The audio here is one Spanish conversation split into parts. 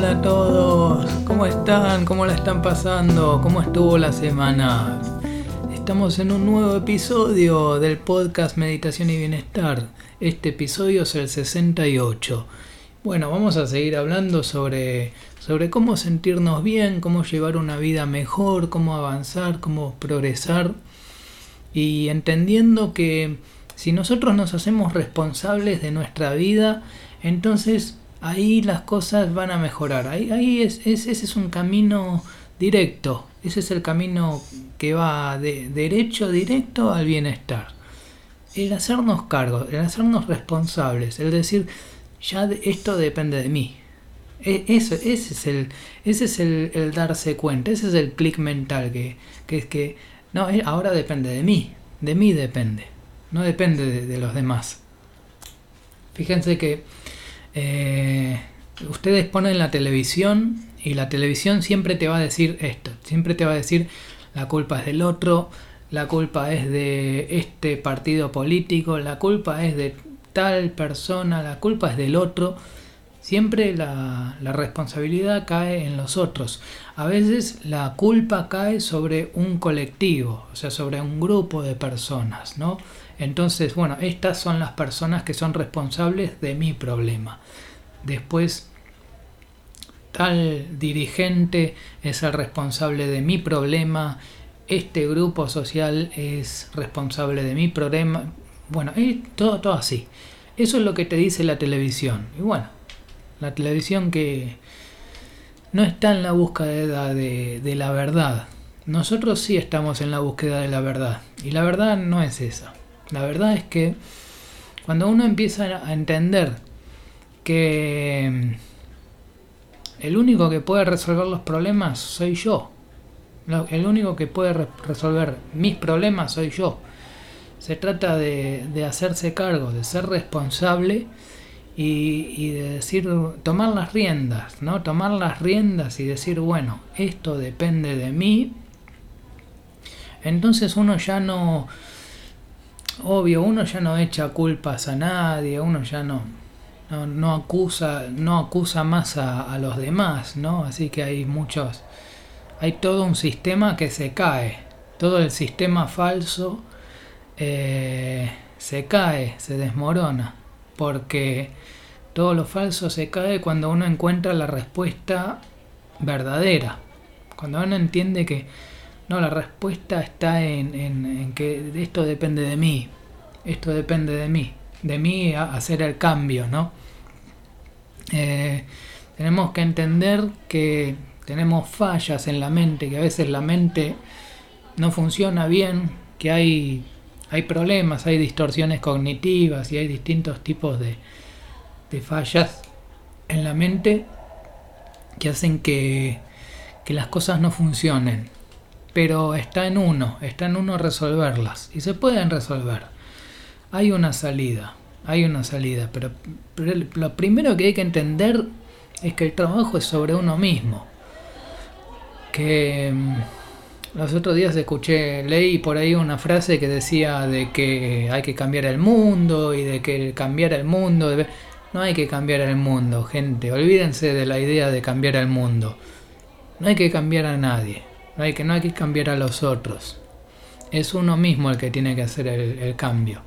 Hola a todos, ¿cómo están? ¿Cómo la están pasando? ¿Cómo estuvo la semana? Estamos en un nuevo episodio del podcast Meditación y Bienestar. Este episodio es el 68. Bueno, vamos a seguir hablando sobre, sobre cómo sentirnos bien, cómo llevar una vida mejor, cómo avanzar, cómo progresar y entendiendo que si nosotros nos hacemos responsables de nuestra vida, entonces ahí las cosas van a mejorar. Ahí, ahí es, ese es un camino directo, ese es el camino que va de derecho, directo al bienestar. El hacernos cargo, el hacernos responsables, el decir, ya esto depende de mí. E, ese es el, ese es el, darse cuenta, ese es el clic mental que, que es que, no, eh, ahora depende de mí, de mí depende no depende de, los demás. Fíjense que eh, ustedes ponen la televisión y la televisión siempre te va a decir esto, siempre te va a decir la culpa es del otro, la culpa es de este partido político, la culpa es de tal persona, la culpa es del otro. Siempre la, la, responsabilidad cae en los otros. A veces la culpa cae sobre un colectivo, o sea, sobre un grupo de personas, ¿no? Entonces, bueno, estas son las personas que son responsables de mi problema. Después, tal dirigente es el responsable de mi problema, este grupo social es responsable de mi problema. Bueno, todo, todo así. Eso es lo que te dice la televisión. Y bueno, la televisión que no está en la búsqueda de, de la verdad. Nosotros sí estamos en la búsqueda de la verdad. Y la verdad no es esa. La verdad es que cuando uno empieza a entender que mm, el único que puede resolver los problemas soy yo, el único que puede resolver mis problemas soy yo. Se trata de, hacerse cargo, de ser responsable y, y, de decir, tomar las riendas, ¿no? Tomar las riendas y decir, bueno, esto depende de mí. Entonces uno ya no, obvio, uno ya no echa culpas a nadie, uno ya no, no, acusa, no acusa más a, los demás, ¿no? Así que hay muchos, hay todo un sistema que se cae, todo el sistema falso eh, se cae, se desmorona, porque todo lo falso se cae cuando uno encuentra la respuesta verdadera, cuando uno entiende que no, la respuesta está en, que esto depende de mí, esto depende de mí, de mí hacer el cambio, ¿no? Eh, tenemos que entender que tenemos fallas en la mente, que a veces la mente no funciona bien, que hay, hay problemas, hay distorsiones cognitivas y hay distintos tipos de, de fallas en la mente que hacen que, que las cosas no funcionen pero está en uno, está en uno resolverlas y se pueden resolver. Hay una salida, hay una salida, pero, lo primero que hay que entender es que el trabajo es sobre uno mismo. Que mm, los otros días escuché, leí por ahí una frase que decía de que hay que cambiar el mundo y de que cambiar el mundo No hay que cambiar el mundo, gente. Olvídense de la idea de cambiar el mundo. No hay que cambiar a nadie. No hay que, no hay que cambiar a los otros. Es uno mismo el que tiene que hacer el, cambio.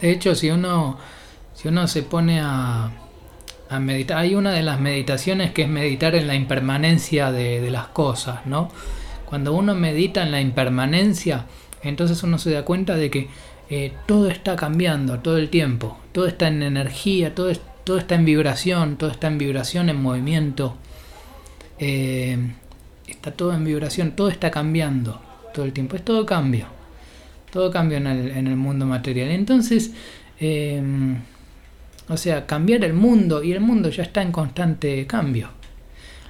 De hecho, si uno, si uno se pone a, meditar, hay una de las meditaciones que es meditar en la impermanencia de, las cosas, ¿no? Cuando uno medita en la impermanencia, entonces uno se da cuenta de que eh, todo está cambiando todo el tiempo, todo está en energía, todo, todo está en vibración, todo está en vibración, en movimiento. Eh, está todo en vibración, todo está cambiando todo el tiempo, es todo cambio, todo cambio en el, mundo material. Entonces, eh, o sea, cambiar el mundo y el mundo ya está en constante cambio.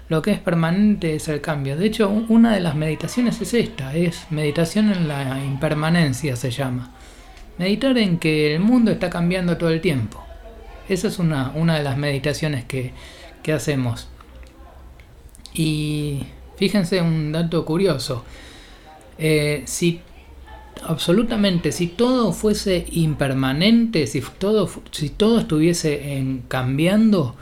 Lo que es permanente es el cambio. De hecho, una de las meditaciones es esta, es meditación en la impermanencia se llama. Meditar en que el mundo está cambiando todo el tiempo. Esa es una, una de las meditaciones que, que hacemos. Y Fíjense un dato curioso. Eh, si absolutamente, si todo fuese impermanente, si todo, si todo estuviese en cambiando,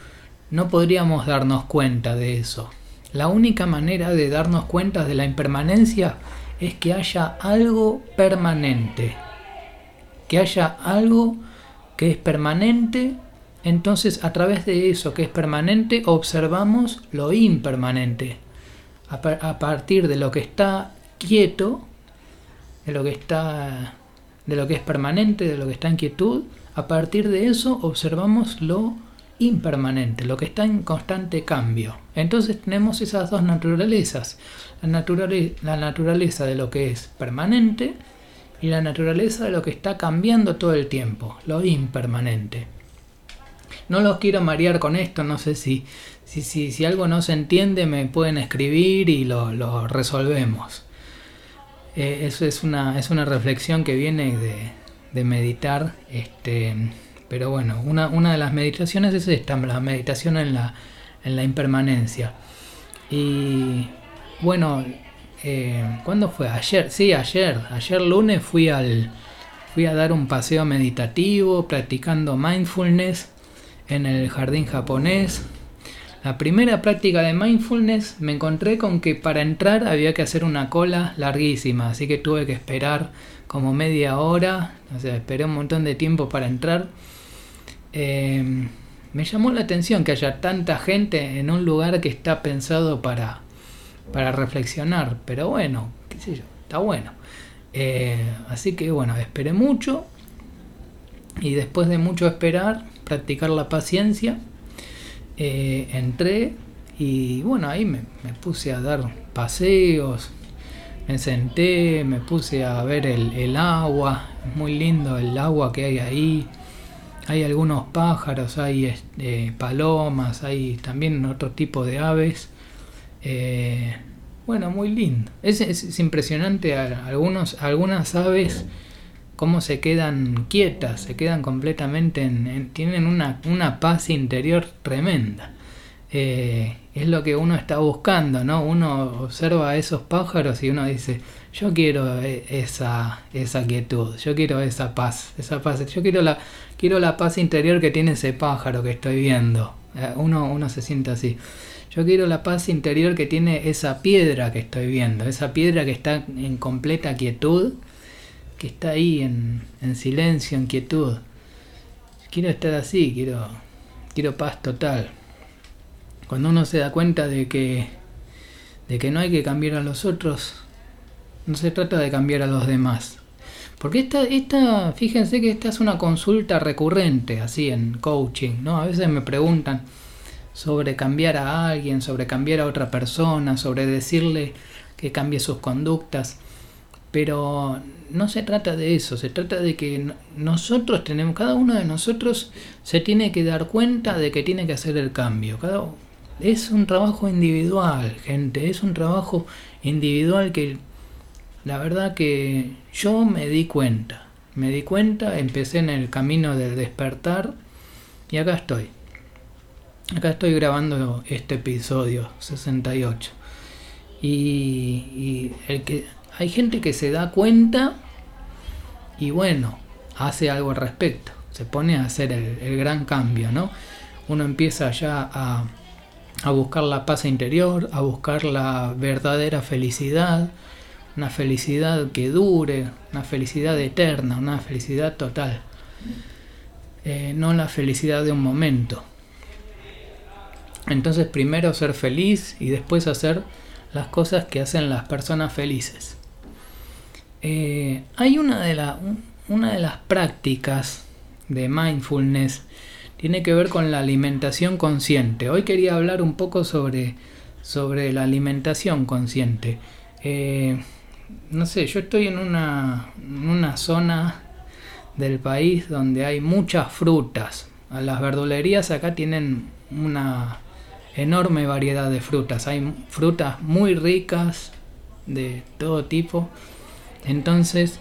no podríamos darnos cuenta de eso. La única manera de darnos cuenta de la impermanencia es que haya algo permanente. Que haya algo que es permanente. Entonces a través de eso que es permanente observamos lo impermanente. A, partir de lo que está quieto, de lo que está de lo que es permanente, de lo que está en quietud, a partir de eso observamos lo impermanente, lo que está en constante cambio. Entonces tenemos esas dos naturalezas, la, la naturaleza de lo que es permanente y la naturaleza de lo que está cambiando todo el tiempo, lo impermanente. No los quiero marear con esto, no sé si, si, si, si algo no se entiende me pueden escribir y lo, lo resolvemos. Eh, eso es una, es una reflexión que viene de, de meditar. Este, pero bueno, una, una de las meditaciones es esta, la meditación en la, en la impermanencia. Y bueno, eh, ¿cuándo fue? Ayer, sí, ayer. Ayer lunes fui al fui a dar un paseo meditativo practicando mindfulness en el jardín japonés. La primera práctica de mindfulness me encontré con que para entrar había que hacer una cola larguísima, así que tuve que esperar como media hora, o sea, esperé un montón de tiempo para entrar. Em, me llamó la atención que haya tanta gente en un lugar que está pensado para, para reflexionar, pero bueno, qué sé yo, está bueno. Eh, así que bueno, esperé mucho y después de mucho esperar, practicar la paciencia, eh, entré y bueno, ahí me, puse a dar paseos, me senté, me puse a ver el, el agua, es muy lindo el agua que hay ahí hay algunos pájaros, hay este, palomas, hay también otro tipo de aves. Eh, bueno, muy lindo. Es, impresionante algunos, algunas aves cómo se quedan quietas, se quedan completamente en, tienen una, una, paz interior tremenda. Eh, es lo que uno está buscando, ¿no? Uno observa a esos pájaros y uno dice, yo quiero e, esa, esa quietud, yo quiero esa paz, esa paz, yo quiero la, quiero la paz interior que tiene ese pájaro que estoy viendo. Eh, uno, uno se siente así. Yo quiero la paz interior que tiene esa piedra que estoy viendo, esa piedra que está en completa quietud, que está ahí en, en silencio, en quietud. Quiero estar así, quiero, quiero paz total. Cuando uno se da cuenta de que, de que no hay que cambiar a los otros, no se trata de cambiar a los demás. Porque esta, esta, fíjense que esta es una consulta recurrente, así en coaching, ¿no? A veces me preguntan sobre cambiar a alguien, sobre cambiar a otra persona, sobre decirle que cambie sus conductas. Pero no se trata de eso, se trata de que nosotros tenemos, cada uno de nosotros se tiene que dar cuenta de que tiene que hacer el cambio. Cada, es un trabajo individual, gente, es un trabajo individual que la verdad que yo me di cuenta, me di cuenta, empecé en el camino del despertar y acá estoy. Acá estoy grabando este episodio 68. Y, y el que hay gente que se da cuenta y bueno, hace algo al respecto. Se pone a hacer el, gran cambio, ¿no? Uno empieza ya a, a buscar la paz interior, a buscar la verdadera felicidad, una felicidad que dure, una felicidad eterna, una felicidad total, eh, no la felicidad de un momento. Entonces primero ser feliz y después hacer las cosas que hacen las personas felices. Eh, hay una de, las prácticas de mindfulness, tiene que ver con la alimentación consciente. Hoy quería hablar un poco sobre, sobre la alimentación consciente. Eh, no sé, yo estoy en una, una zona del país donde hay muchas frutas. Las verdulerías acá tienen una enorme variedad de frutas. Hay frutas muy ricas de todo tipo. Entonces,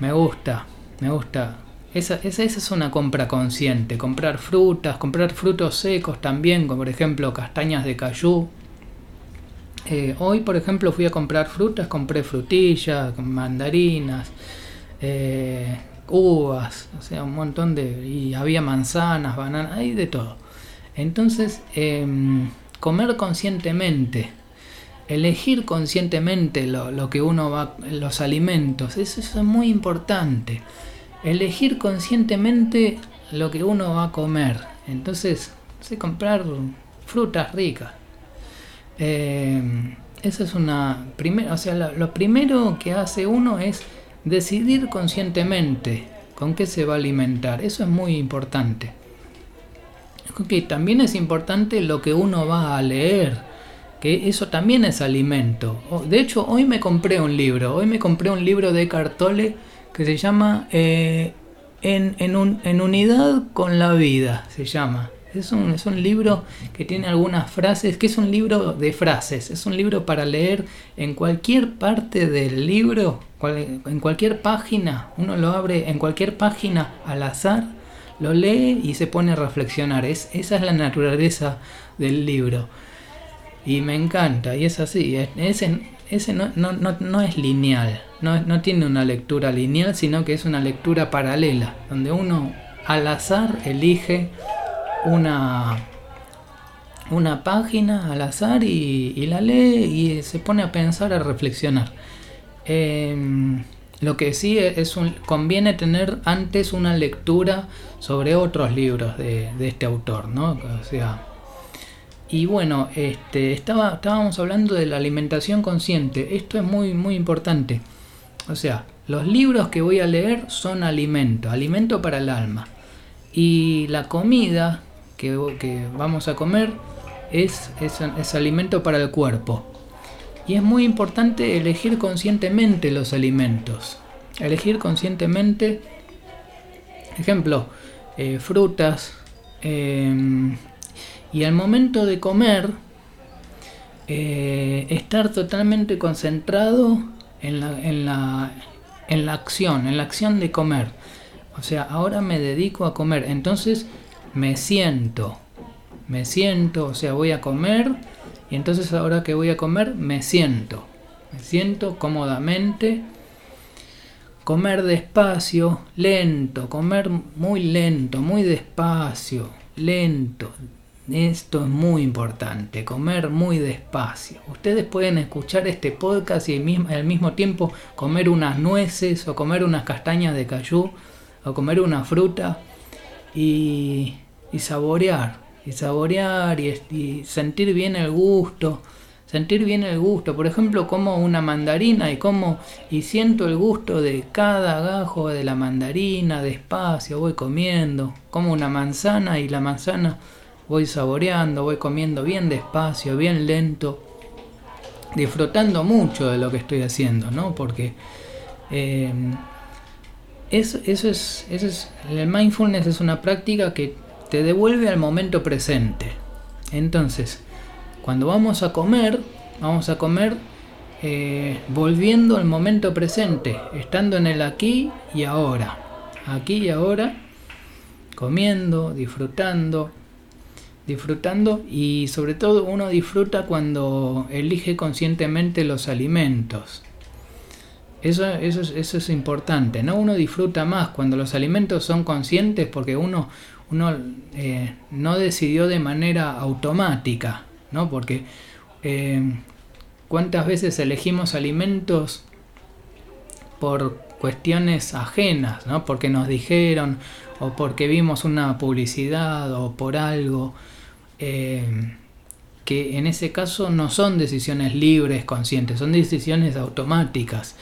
me gusta, me gusta. Esa, esa, esa, es una compra consciente. Comprar frutas, comprar frutos secos también, como por ejemplo castañas de cayú. Eh, hoy, por ejemplo, fui a comprar frutas, compré frutillas, mandarinas, eh, uvas, o sea, un montón de... y había manzanas, bananas, hay de todo. Entonces, em, comer conscientemente, elegir conscientemente lo, que uno va, los alimentos, eso, es muy importante. Elegir conscientemente lo que uno va a comer. Entonces, sé comprar frutas ricas. Em, esa es una o sea, lo primero que hace uno es decidir conscientemente con qué se va a alimentar. Eso es muy importante. también es importante lo que uno va a leer, que eso también es alimento. De hecho, hoy me compré un libro, hoy me compré un libro de Cartole que se llama eh, en, en unidad con la vida, se llama. Es un, es un, libro que tiene algunas frases, que es un libro de frases, es un libro para leer en cualquier parte del libro, en cualquier página, uno lo abre en cualquier página al azar, lo lee y se pone a reflexionar. Es, esa es la naturaleza del libro. Y me encanta, y es así, ese, ese no, no, no, no es lineal, no, tiene una lectura lineal, sino que es una lectura paralela, donde uno al azar elige una, una página al azar y, la lee y se pone a pensar, a reflexionar. Em, lo que sí es un, conviene tener antes una lectura sobre otros libros de, este autor, ¿no? O sea, y bueno, este, estaba, estábamos hablando de la alimentación consciente. Esto es muy, muy importante. O sea, los libros que voy a leer son alimento, alimento para el alma. Y la comida que, vamos a comer es, es, alimento para el cuerpo. Y es muy importante elegir conscientemente los alimentos. Elegir conscientemente, ejemplo, eh, frutas. Em, y al momento de comer, eh, estar totalmente concentrado en la, en, la, en la acción, en la acción de comer. O sea, ahora me dedico a comer. Entonces, me siento, me siento, o sea, voy a comer y entonces ahora que voy a comer me siento, me siento cómodamente, comer despacio, lento, comer muy lento, muy despacio, lento. Esto es muy importante, comer muy despacio. Ustedes pueden escuchar este podcast y al mismo tiempo comer unas nueces o comer unas castañas de cayú o comer una fruta y y saborear, y saborear y, sentir bien el gusto, sentir bien el gusto. Por ejemplo, como una mandarina y como y siento el gusto de cada gajo de la mandarina, despacio, voy comiendo, como una manzana y la manzana voy saboreando, voy comiendo bien despacio, bien lento, disfrutando mucho de lo que estoy haciendo, ¿no? Porque eh, eso, eso, es, eso es, el mindfulness es una práctica que te devuelve al momento presente. Entonces, cuando vamos a comer, vamos a comer eh, volviendo al momento presente, estando en el aquí y ahora. Aquí y ahora, comiendo, disfrutando, disfrutando y sobre todo uno disfruta cuando elige conscientemente los alimentos. Eso, eso, eso es importante, ¿no? Uno disfruta más cuando los alimentos son conscientes porque uno, uno eh, no decidió de manera automática, ¿no? Porque eh, cuántas veces elegimos alimentos por cuestiones ajenas, ¿no? Porque nos dijeron o porque vimos una publicidad o por algo. Eh, que en ese caso no son decisiones libres, conscientes, son decisiones automáticas.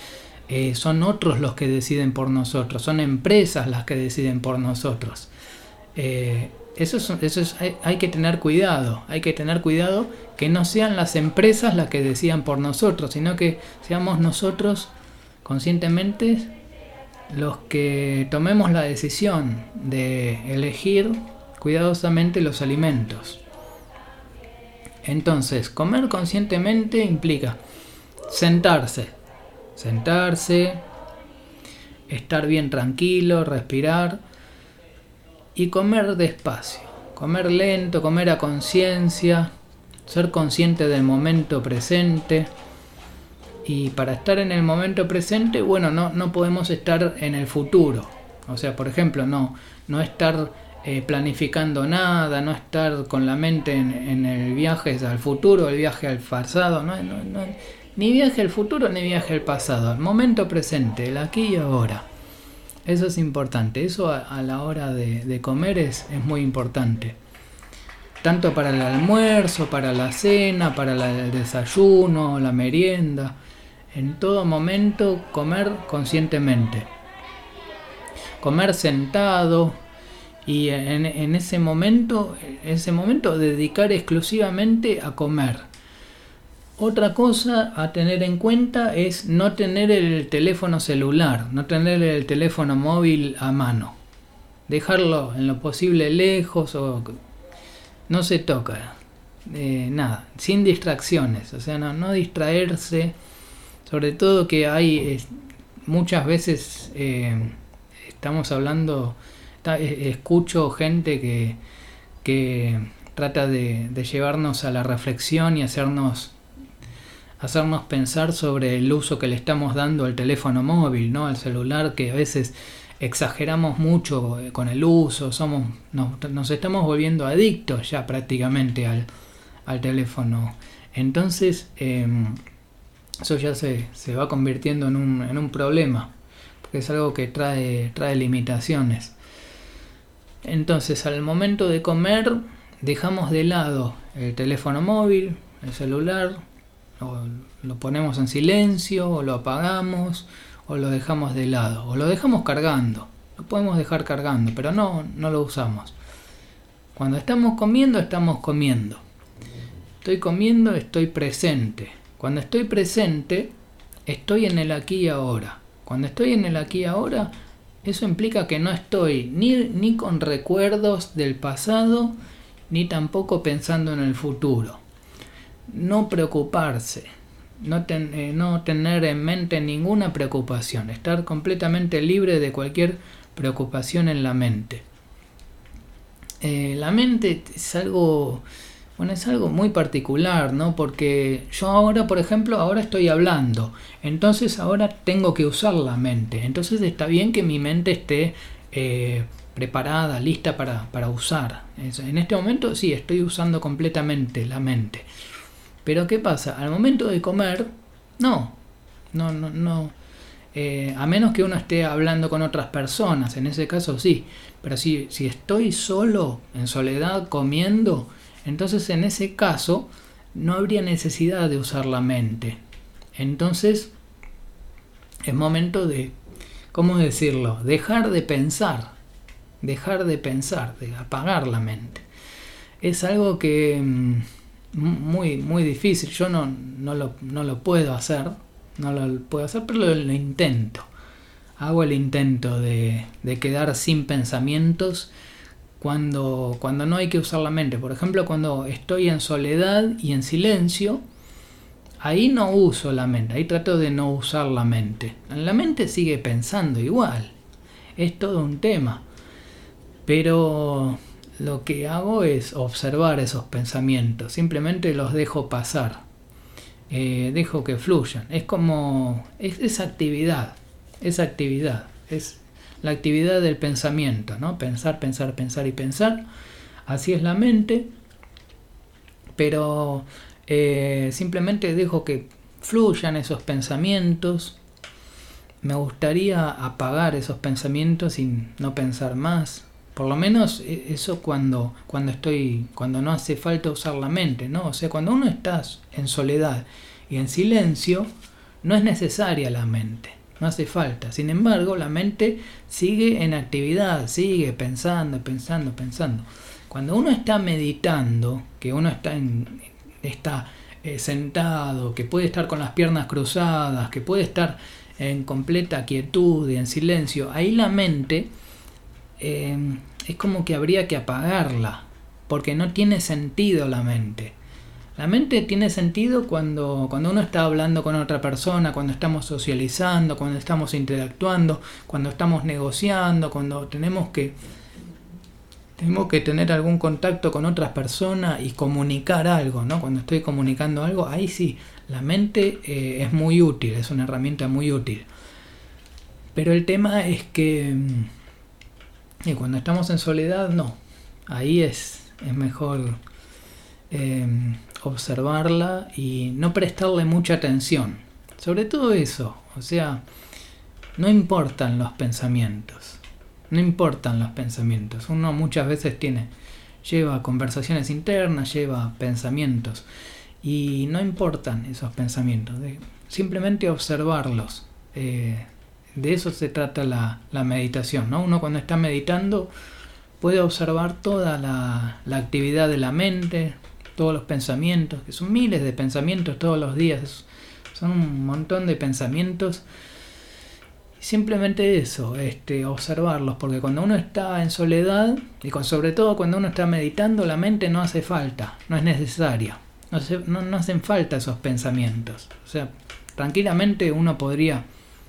son otros los que deciden por nosotros, son empresas las que deciden por nosotros. Eh, eso es, eso es, hay, que tener cuidado, hay que tener cuidado que no sean las empresas las que decidan por nosotros, sino que seamos nosotros conscientemente los que tomemos la decisión de elegir cuidadosamente los alimentos. Entonces, comer conscientemente implica sentarse, sentarse, estar bien tranquilo, respirar, y comer despacio, comer lento, comer a conciencia, ser consciente del momento presente. Y para estar en el momento presente, bueno, no, no podemos estar en el futuro. O sea, por ejemplo, no, no estar eh, planificando nada, no estar con la mente en, el viaje al futuro, el viaje al pasado, no, ni viaje al futuro ni viaje al pasado, el momento presente, el aquí y ahora. Eso es importante, eso a, la hora de, comer es, es, muy importante. Tanto para el almuerzo, para la cena, para el desayuno, la merienda. En todo momento comer conscientemente. Comer sentado, y en, ese momento, ese momento dedicar exclusivamente a comer. Otra cosa a tener en cuenta es no tener el teléfono celular, no tener el teléfono móvil a mano. Dejarlo en lo posible lejos o no se toca. Eh, nada, sin distracciones, o sea, no, distraerse. Sobre todo que hay muchas veces eh, estamos hablando eh, escucho gente que, que trata de, llevarnos a la reflexión y hacernos, hacernos pensar sobre el uso que le estamos dando al teléfono móvil, ¿no? al celular, que a veces exageramos mucho eh, con el uso, somos, nos, estamos volviendo adictos ya prácticamente al, teléfono. Entonces, em, eso ya se, se va convirtiendo en un, en un problema, porque es algo que trae, trae limitaciones. Entonces al momento de comer dejamos de lado el teléfono móvil, el celular, o lo ponemos en silencio, o lo apagamos, o lo dejamos de lado, o lo dejamos cargando. Lo podemos dejar cargando, pero no, no lo usamos. Cuando estamos comiendo, estamos comiendo. Estoy comiendo, estoy presente. Cuando estoy presente, estoy en el aquí y ahora. Cuando estoy en el aquí y ahora, eso implica que no estoy ni, ni con recuerdos del pasado, ni tampoco pensando en el futuro. No preocuparse, no, eh, no tener en mente ninguna preocupación, estar completamente libre de cualquier preocupación en la mente. Eh, la mente es algo bueno, es algo muy particular, ¿no? Porque yo ahora, por ejemplo, ahora estoy hablando, entonces ahora tengo que usar la mente, entonces está bien que mi mente esté eh, preparada, lista para, para usar. En este momento sí, estoy usando completamente la mente. Pero ¿qué pasa? Al momento de comer, no, no, no, no. Eh, a menos que uno esté hablando con otras personas, en ese caso sí. Pero si, si estoy solo, en soledad, comiendo, entonces en ese caso no habría necesidad de usar la mente. Entonces es momento de, ¿cómo decirlo? Dejar de pensar, dejar de pensar, de apagar la mente. Es algo que mm, muy, muy difícil, yo no, no, lo, puedo hacer, no lo puedo hacer, pero lo, intento. Hago el intento de, de quedar sin pensamientos cuando, cuando no hay que usar la mente. Por ejemplo, cuando estoy en soledad y en silencio, ahí no uso la mente, ahí trato de no usar la mente. La mente sigue pensando igual, es todo un tema. Pero lo que hago es observar esos pensamientos, simplemente los dejo pasar, eh, dejo que fluyan. Es como, es, es actividad, es actividad, es la actividad del pensamiento, ¿no? Pensar, pensar, pensar y pensar. Así es la mente, pero eh, simplemente dejo que fluyan esos pensamientos. Me gustaría apagar esos pensamientos y no pensar más. Por lo menos e, eso cuando, cuando estoy, cuando no hace falta usar la mente, ¿no? O sea, cuando uno está en soledad y en silencio, no es necesaria la mente hace falta. Sin embargo, la mente sigue en actividad, sigue pensando, pensando, pensando. Cuando uno está meditando, que uno está, en, está eh, sentado, que puede estar con las piernas cruzadas, que puede estar en completa quietud y en silencio, ahí la mente eh, es como que habría que apagarla, porque no tiene sentido la mente. La mente tiene sentido cuando, cuando uno está hablando con otra persona, cuando estamos socializando, cuando estamos interactuando, cuando estamos negociando, cuando tenemos que, tenemos que tener algún contacto con otras personas y comunicar algo, ¿no? Cuando estoy comunicando algo, ahí sí, la mente eh, es muy útil, es una herramienta muy útil. Pero el tema es que mm, cuando estamos en soledad, no. Ahí es, es mejor eh, observarla y no prestarle mucha atención. Sobre todo eso, o sea, no importan los pensamientos. No importan los pensamientos. Uno muchas veces tiene, lleva conversaciones internas, lleva pensamientos. Y no importan esos pensamientos. simplemente observarlos. Eh, de eso se trata la, meditación. ¿no? Uno cuando está meditando puede observar toda la, la, actividad de la mente, todos los pensamientos, que son miles de pensamientos todos los días. Son un montón de pensamientos simplemente eso, este, observarlos, porque cuando uno está en soledad, y con, sobre todo cuando uno está meditando, la mente no hace falta, no es necesaria, no, no, hacen falta esos pensamientos. O sea, tranquilamente uno podría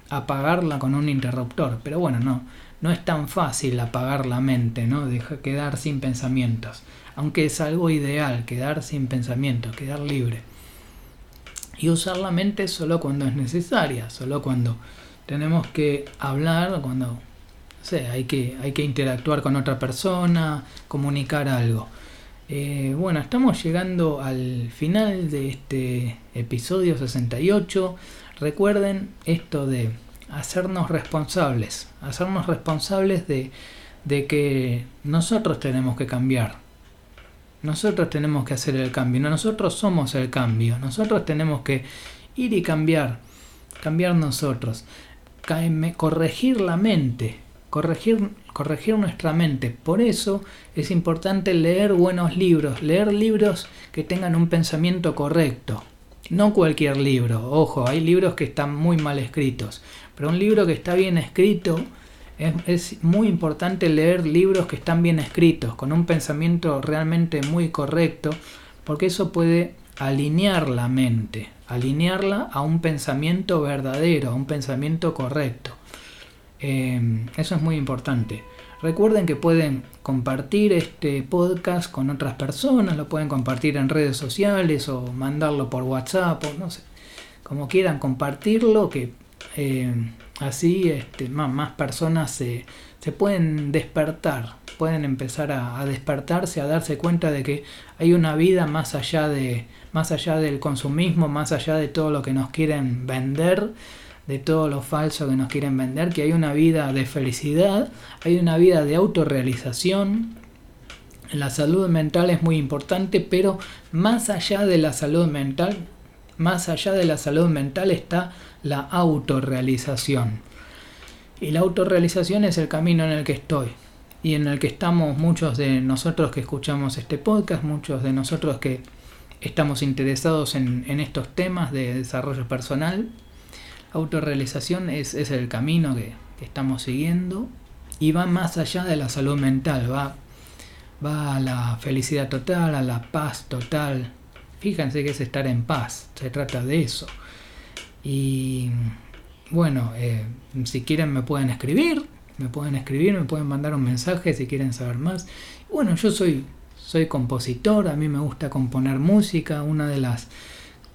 apagarla con un interruptor, pero bueno, no, no es tan fácil apagar la mente, ¿no? Dejar quedar sin pensamientos, aunque es algo ideal, quedar sin pensamientos, quedar libre. Y usar la mente solo cuando es necesaria, solo cuando tenemos que hablar cuando hay, que, hay que interactuar con otra persona, comunicar algo. Eh, bueno, estamos llegando al final de este episodio 68. Recuerden esto de hacernos responsables, hacernos responsables de que nosotros tenemos que cambiar. Nosotros tenemos que hacer el cambio, nosotros somos el cambio, nosotros tenemos que ir y cambiar, cambiar nosotros corregir la mente, corregir, corregir nuestra mente. Por eso es importante leer buenos libros, leer libros que tengan un pensamiento correcto. No cualquier libro, ojo, hay libros que están muy mal escritos, pero un libro que está bien escrito, es, muy importante leer libros que están bien escritos, con un pensamiento realmente muy correcto, porque eso puede alinear la mente, alinearla a un pensamiento verdadero, a un pensamiento correcto. Eh, eso es muy importante. Recuerden que pueden compartir este podcast con otras personas, lo pueden compartir en redes sociales o mandarlo por WhatsApp o no sé, como quieran compartirlo, que eh, así este, más, más personas se, pueden despertar, pueden empezar a, despertarse, a darse cuenta de que hay una vida más allá de más allá del consumismo, más allá de todo lo que nos quieren vender, de todo lo falso que nos quieren vender, que hay una vida de felicidad, hay una vida de autorrealización. La salud mental es muy importante, pero más allá de la salud mental, más allá de la salud mental está la autorrealización. Y la autorrealización es el camino en el que estoy y en el que estamos muchos de nosotros que escuchamos este podcast, muchos de nosotros que estamos interesados en, estos temas de desarrollo personal. Autorrealización es, es el camino que, estamos siguiendo y va más allá de la salud mental, va, va a la felicidad total, a la paz total. Fíjense que es estar en paz, se trata de eso. Y bueno, eh, si quieren me pueden escribir, me pueden escribir, me pueden mandar un mensaje si quieren saber más. Bueno, yo soy, soy compositor, a mí me gusta componer música, una de las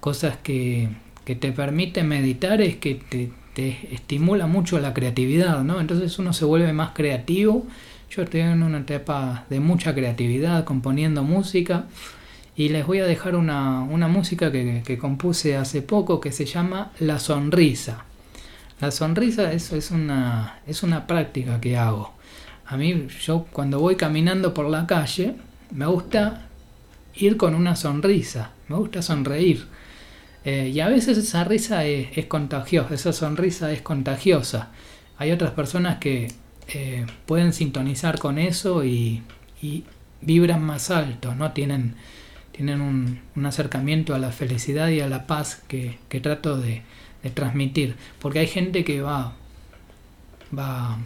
cosas que, que te permite meditar es que te, te, estimula mucho la creatividad, ¿no? Entonces uno se vuelve más creativo. Yo estoy en una etapa de mucha creatividad, componiendo música. Y les voy a dejar una, una música que, que compuse hace poco que se llama La Sonrisa. La sonrisa es, es, una, es una práctica que hago. A mí, yo cuando voy caminando por la calle, me gusta ir con una sonrisa, me gusta sonreír. Eh, y a veces esa risa es, contagiosa, esa sonrisa es contagiosa. Hay otras personas que eh, pueden sintonizar con eso y, vibran más alto, ¿no? Tienen, tienen un, un, acercamiento a la felicidad y a la paz que, que trato de, de transmitir. Porque hay gente que va, va,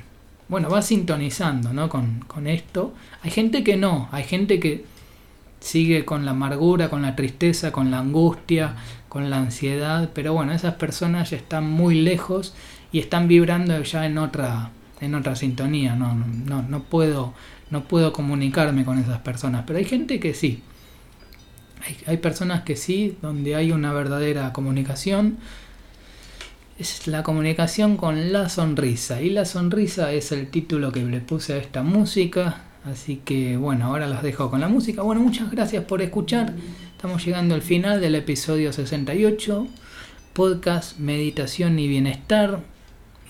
bueno, va sintonizando ¿no? con, con esto. Hay gente que no, hay gente que sigue con la amargura, con la tristeza, con la angustia, con la ansiedad, pero bueno, esas personas ya están muy lejos y están vibrando ya en otra, en otra sintonía. No, no, no, puedo, no puedo comunicarme con esas personas, pero hay gente que sí. Hay, personas que sí, donde hay una verdadera comunicación, es la comunicación con la sonrisa. Y la sonrisa es el título que le puse a esta música. Así que bueno, ahora los dejo con la música. Bueno, muchas gracias por escuchar. Estamos llegando al final del episodio 68. Podcast, meditación y bienestar.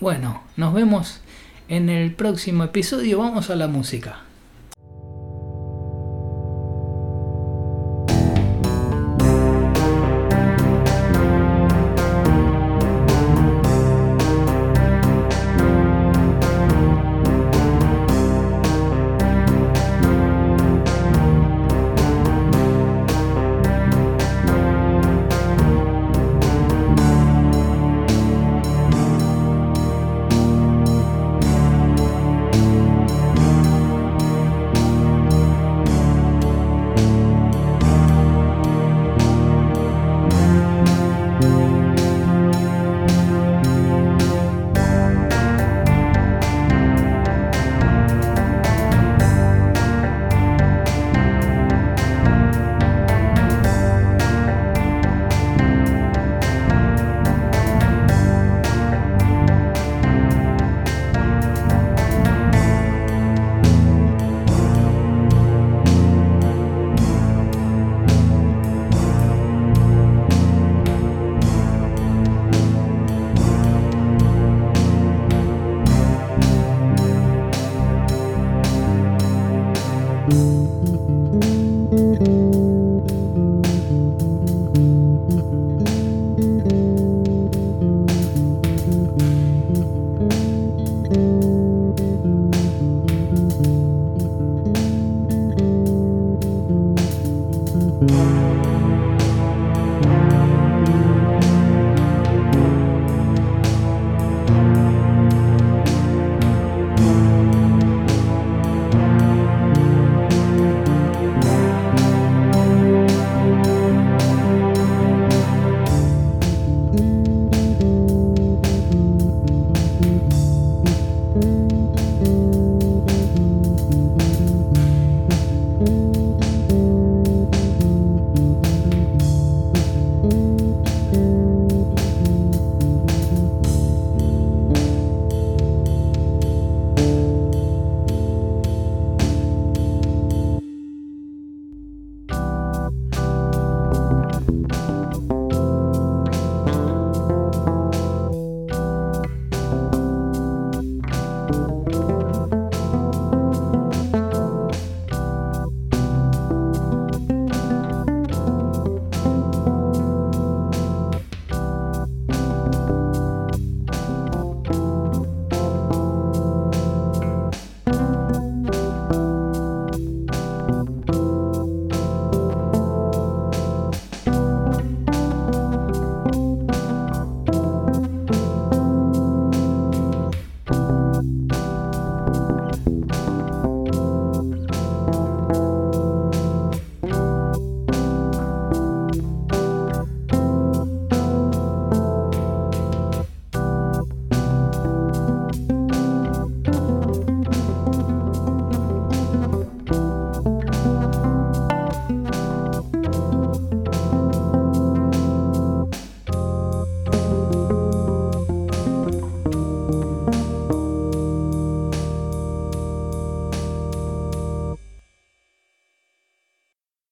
Bueno, nos vemos en el próximo episodio. Vamos a la música.